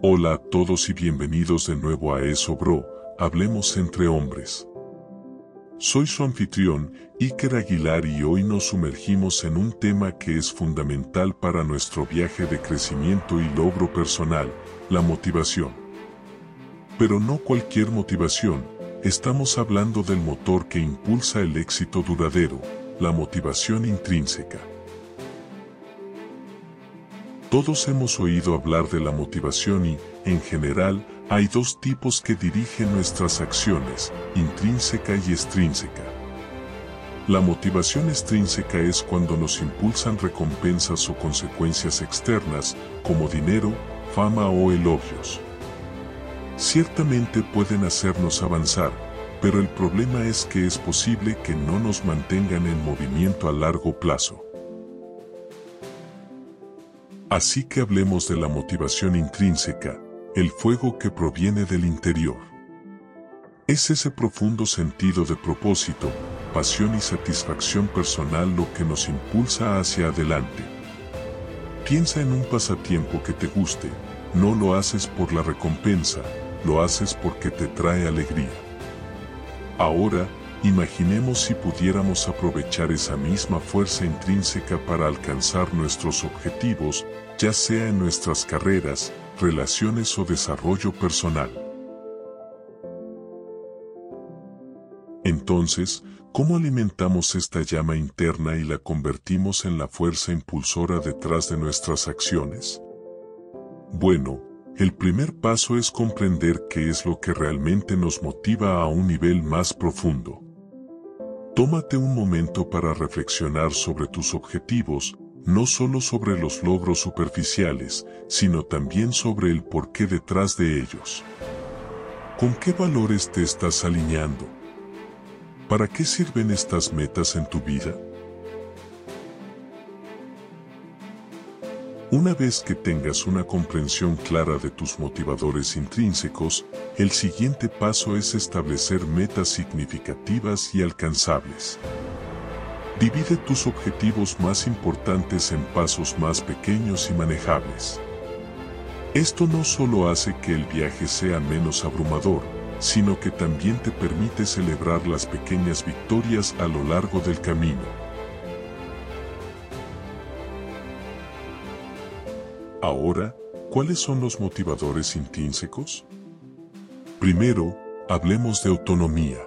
Hola a todos y bienvenidos de nuevo a Eso Bro, Hablemos entre hombres. Soy su anfitrión, Iker Aguilar y hoy nos sumergimos en un tema que es fundamental para nuestro viaje de crecimiento y logro personal, la motivación. Pero no cualquier motivación, estamos hablando del motor que impulsa el éxito duradero, la motivación intrínseca. Todos hemos oído hablar de la motivación y, en general, hay dos tipos que dirigen nuestras acciones, intrínseca y extrínseca. La motivación extrínseca es cuando nos impulsan recompensas o consecuencias externas, como dinero, fama o elogios. Ciertamente pueden hacernos avanzar, pero el problema es que es posible que no nos mantengan en movimiento a largo plazo. Así que hablemos de la motivación intrínseca, el fuego que proviene del interior. Es ese profundo sentido de propósito, pasión y satisfacción personal lo que nos impulsa hacia adelante. Piensa en un pasatiempo que te guste, no lo haces por la recompensa, lo haces porque te trae alegría. Ahora, Imaginemos si pudiéramos aprovechar esa misma fuerza intrínseca para alcanzar nuestros objetivos, ya sea en nuestras carreras, relaciones o desarrollo personal. Entonces, ¿cómo alimentamos esta llama interna y la convertimos en la fuerza impulsora detrás de nuestras acciones? Bueno, el primer paso es comprender qué es lo que realmente nos motiva a un nivel más profundo. Tómate un momento para reflexionar sobre tus objetivos, no solo sobre los logros superficiales, sino también sobre el porqué detrás de ellos. ¿Con qué valores te estás alineando? ¿Para qué sirven estas metas en tu vida? Una vez que tengas una comprensión clara de tus motivadores intrínsecos, el siguiente paso es establecer metas significativas y alcanzables. Divide tus objetivos más importantes en pasos más pequeños y manejables. Esto no solo hace que el viaje sea menos abrumador, sino que también te permite celebrar las pequeñas victorias a lo largo del camino. Ahora, ¿cuáles son los motivadores intrínsecos? Primero, hablemos de autonomía.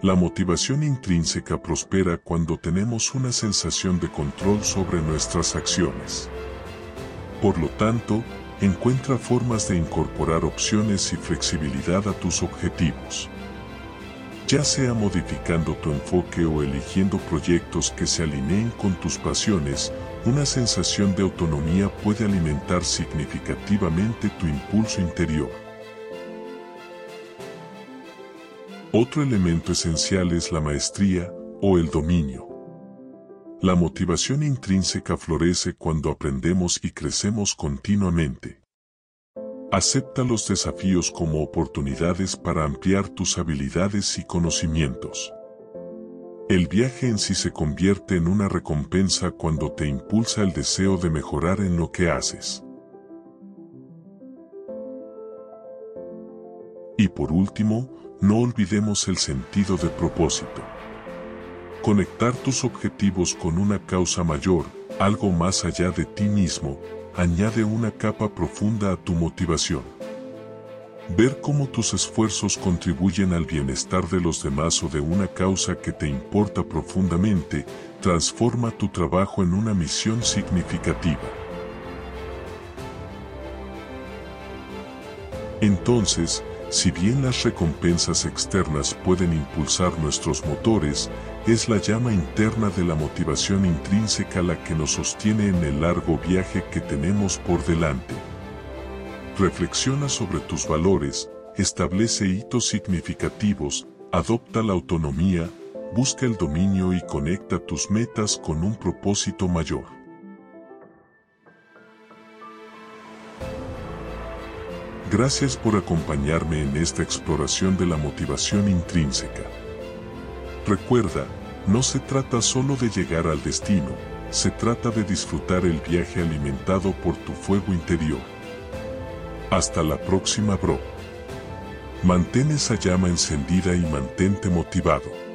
La motivación intrínseca prospera cuando tenemos una sensación de control sobre nuestras acciones. Por lo tanto, encuentra formas de incorporar opciones y flexibilidad a tus objetivos. Ya sea modificando tu enfoque o eligiendo proyectos que se alineen con tus pasiones, una sensación de autonomía puede alimentar significativamente tu impulso interior. Otro elemento esencial es la maestría o el dominio. La motivación intrínseca florece cuando aprendemos y crecemos continuamente. Acepta los desafíos como oportunidades para ampliar tus habilidades y conocimientos. El viaje en sí se convierte en una recompensa cuando te impulsa el deseo de mejorar en lo que haces. Y por último, no olvidemos el sentido de propósito. Conectar tus objetivos con una causa mayor, algo más allá de ti mismo, añade una capa profunda a tu motivación. Ver cómo tus esfuerzos contribuyen al bienestar de los demás o de una causa que te importa profundamente, transforma tu trabajo en una misión significativa. Entonces, si bien las recompensas externas pueden impulsar nuestros motores, es la llama interna de la motivación intrínseca la que nos sostiene en el largo viaje que tenemos por delante. Reflexiona sobre tus valores, establece hitos significativos, adopta la autonomía, busca el dominio y conecta tus metas con un propósito mayor. Gracias por acompañarme en esta exploración de la motivación intrínseca. Recuerda, no se trata solo de llegar al destino, se trata de disfrutar el viaje alimentado por tu fuego interior. Hasta la próxima, bro. Mantén esa llama encendida y mantente motivado.